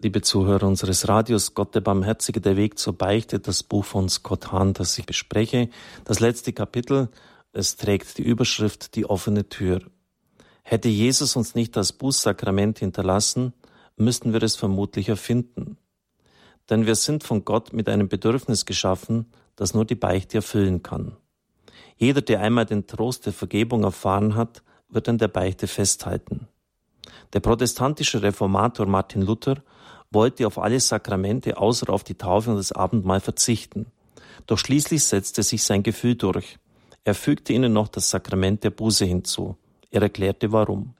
Liebe Zuhörer unseres Radios, Gott der Barmherzige, der Weg zur Beichte, das Buch von Scott Hahn, das ich bespreche. Das letzte Kapitel, es trägt die Überschrift Die offene Tür. Hätte Jesus uns nicht das Bußsakrament hinterlassen, müssten wir es vermutlich erfinden. Denn wir sind von Gott mit einem Bedürfnis geschaffen, das nur die Beichte erfüllen kann. Jeder, der einmal den Trost der Vergebung erfahren hat, wird an der Beichte festhalten. Der protestantische Reformator Martin Luther wollte auf alle Sakramente außer auf die Taufe und das Abendmahl verzichten. Doch schließlich setzte sich sein Gefühl durch. Er fügte ihnen noch das Sakrament der Buße hinzu. Er erklärte warum.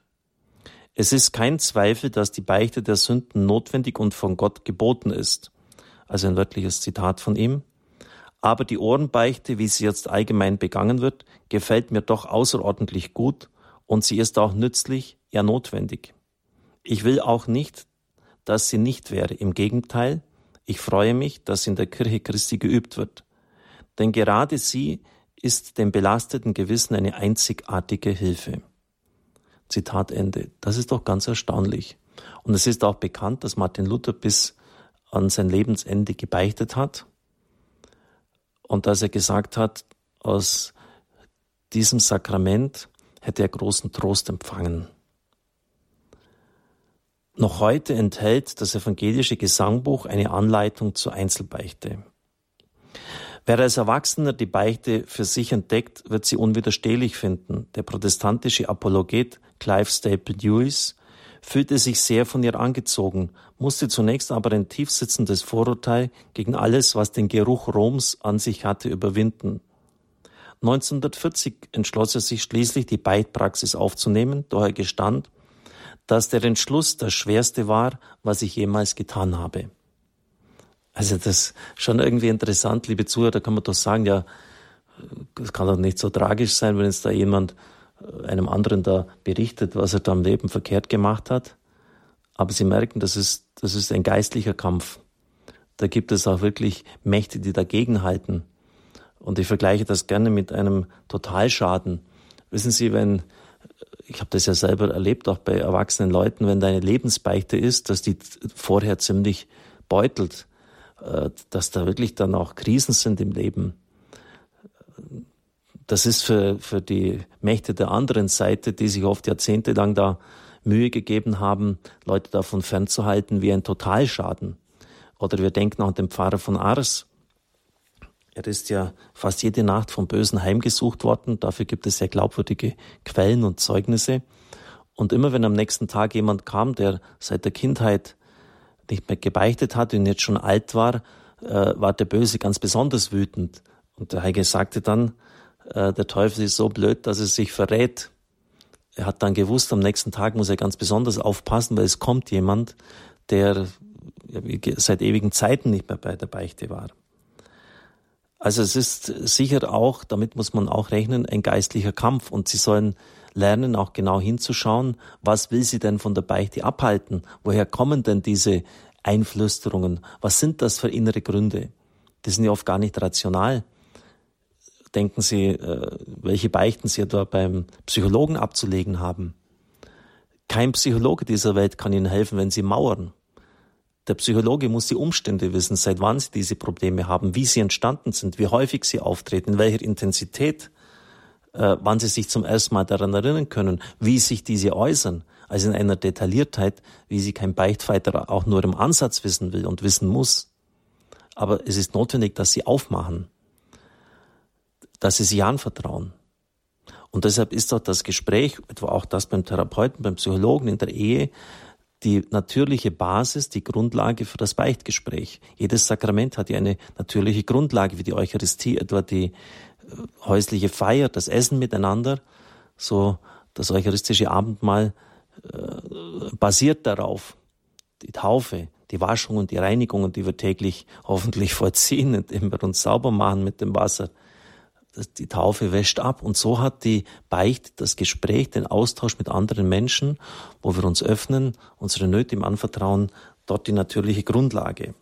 Es ist kein Zweifel, dass die Beichte der Sünden notwendig und von Gott geboten ist. Also ein wörtliches Zitat von ihm. Aber die Ohrenbeichte, wie sie jetzt allgemein begangen wird, gefällt mir doch außerordentlich gut und sie ist auch nützlich, ja notwendig. Ich will auch nicht, dass sie nicht wäre. Im Gegenteil, ich freue mich, dass in der Kirche Christi geübt wird. Denn gerade sie ist dem belasteten Gewissen eine einzigartige Hilfe. Zitat Ende. Das ist doch ganz erstaunlich. Und es ist auch bekannt, dass Martin Luther bis an sein Lebensende gebeichtet hat und dass er gesagt hat, aus diesem Sakrament hätte er großen Trost empfangen. Noch heute enthält das evangelische Gesangbuch eine Anleitung zur Einzelbeichte. Wer als Erwachsener die Beichte für sich entdeckt, wird sie unwiderstehlich finden. Der protestantische Apologet Clive Staple Lewis fühlte sich sehr von ihr angezogen, musste zunächst aber ein tiefsitzendes Vorurteil gegen alles, was den Geruch Roms an sich hatte, überwinden. 1940 entschloss er sich schließlich, die Beitpraxis aufzunehmen, doch er gestand, dass der Entschluss das Schwerste war, was ich jemals getan habe. Also das ist schon irgendwie interessant, liebe Zuhörer, da kann man doch sagen, ja, es kann doch nicht so tragisch sein, wenn jetzt da jemand äh, einem anderen da berichtet, was er da im Leben verkehrt gemacht hat. Aber Sie merken, das ist, das ist ein geistlicher Kampf. Da gibt es auch wirklich Mächte, die dagegenhalten. Und ich vergleiche das gerne mit einem Totalschaden. Wissen Sie, wenn ich habe das ja selber erlebt, auch bei erwachsenen Leuten, wenn deine Lebensbeichte ist, dass die vorher ziemlich beutelt, äh, dass da wirklich dann auch Krisen sind im Leben. Das ist für, für die Mächte der anderen Seite, die sich oft jahrzehntelang da Mühe gegeben haben, Leute davon fernzuhalten, wie ein Totalschaden. Oder wir denken an den Pfarrer von Ars, er ist ja fast jede Nacht vom Bösen heimgesucht worden. Dafür gibt es sehr glaubwürdige Quellen und Zeugnisse. Und immer wenn am nächsten Tag jemand kam, der seit der Kindheit nicht mehr gebeichtet hat und jetzt schon alt war, äh, war der Böse ganz besonders wütend. Und der Heilige sagte dann, äh, der Teufel ist so blöd, dass er sich verrät. Er hat dann gewusst, am nächsten Tag muss er ganz besonders aufpassen, weil es kommt jemand, der seit ewigen Zeiten nicht mehr bei der Beichte war. Also es ist sicher auch, damit muss man auch rechnen, ein geistlicher Kampf und sie sollen lernen, auch genau hinzuschauen, was will sie denn von der Beichte abhalten? Woher kommen denn diese Einflüsterungen? Was sind das für innere Gründe? Die sind ja oft gar nicht rational. Denken Sie, äh, welche Beichten Sie etwa beim Psychologen abzulegen haben? Kein Psychologe dieser Welt kann Ihnen helfen, wenn Sie mauern. Der Psychologe muss die Umstände wissen, seit wann sie diese Probleme haben, wie sie entstanden sind, wie häufig sie auftreten, in welcher Intensität, äh, wann sie sich zum ersten Mal daran erinnern können, wie sich diese äußern, also in einer Detailliertheit, wie sie kein Beichtfighter auch nur im Ansatz wissen will und wissen muss. Aber es ist notwendig, dass sie aufmachen, dass sie sich anvertrauen. Und deshalb ist doch das Gespräch, etwa auch das beim Therapeuten, beim Psychologen in der Ehe, die natürliche Basis, die Grundlage für das Beichtgespräch. Jedes Sakrament hat ja eine natürliche Grundlage, wie die Eucharistie, etwa die äh, häusliche Feier, das Essen miteinander. So das eucharistische Abendmahl äh, basiert darauf. Die Taufe, die Waschung und die Reinigungen, die wir täglich hoffentlich vollziehen, indem wir uns sauber machen mit dem Wasser die Taufe wäscht ab. Und so hat die Beicht, das Gespräch, den Austausch mit anderen Menschen, wo wir uns öffnen, unsere Nöte ihm anvertrauen, dort die natürliche Grundlage.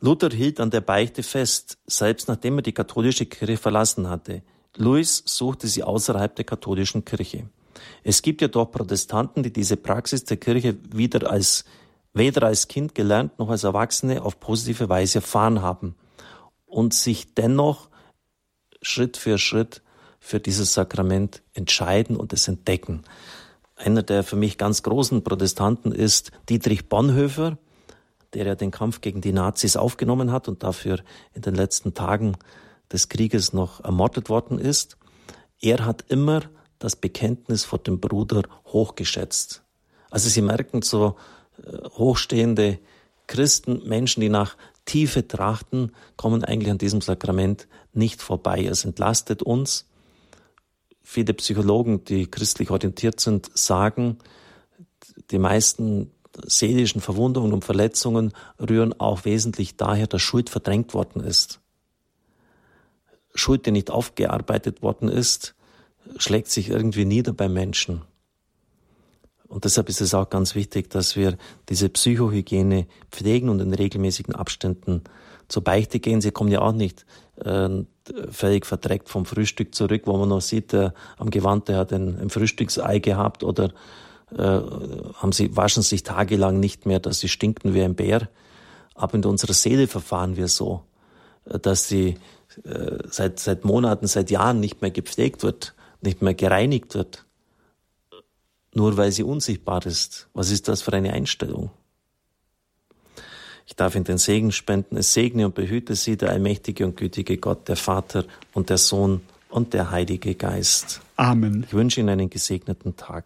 Luther hielt an der Beichte fest, selbst nachdem er die katholische Kirche verlassen hatte. Louis suchte sie außerhalb der katholischen Kirche. Es gibt ja doch Protestanten, die diese Praxis der Kirche wieder als weder als Kind gelernt noch als Erwachsene auf positive Weise erfahren haben und sich dennoch Schritt für Schritt für dieses Sakrament entscheiden und es entdecken. Einer der für mich ganz großen Protestanten ist Dietrich Bonhoeffer, der ja den Kampf gegen die Nazis aufgenommen hat und dafür in den letzten Tagen des Krieges noch ermordet worden ist. Er hat immer das Bekenntnis vor dem Bruder hochgeschätzt. Also Sie merken so äh, hochstehende Christen, Menschen, die nach Tiefe trachten, kommen eigentlich an diesem Sakrament nicht vorbei. Es entlastet uns. Viele Psychologen, die christlich orientiert sind, sagen, die meisten seelischen Verwundungen und Verletzungen rühren auch wesentlich daher, dass Schuld verdrängt worden ist. Schuld, die nicht aufgearbeitet worden ist, schlägt sich irgendwie nieder beim Menschen. Und deshalb ist es auch ganz wichtig, dass wir diese Psychohygiene pflegen und in regelmäßigen Abständen zur Beichte gehen. Sie kommen ja auch nicht äh, völlig verdreckt vom Frühstück zurück, wo man noch sieht, äh, am Gewand, der hat ein, ein Frühstücksei gehabt oder äh, haben sie, waschen sich tagelang nicht mehr, dass sie stinken wie ein Bär. Aber in unserer Seele verfahren wir so, äh, dass sie äh, seit, seit Monaten, seit Jahren nicht mehr gepflegt wird, nicht mehr gereinigt wird nur weil sie unsichtbar ist. Was ist das für eine Einstellung? Ich darf in den Segen spenden. Es segne und behüte sie der allmächtige und gütige Gott, der Vater und der Sohn und der Heilige Geist. Amen. Ich wünsche Ihnen einen gesegneten Tag.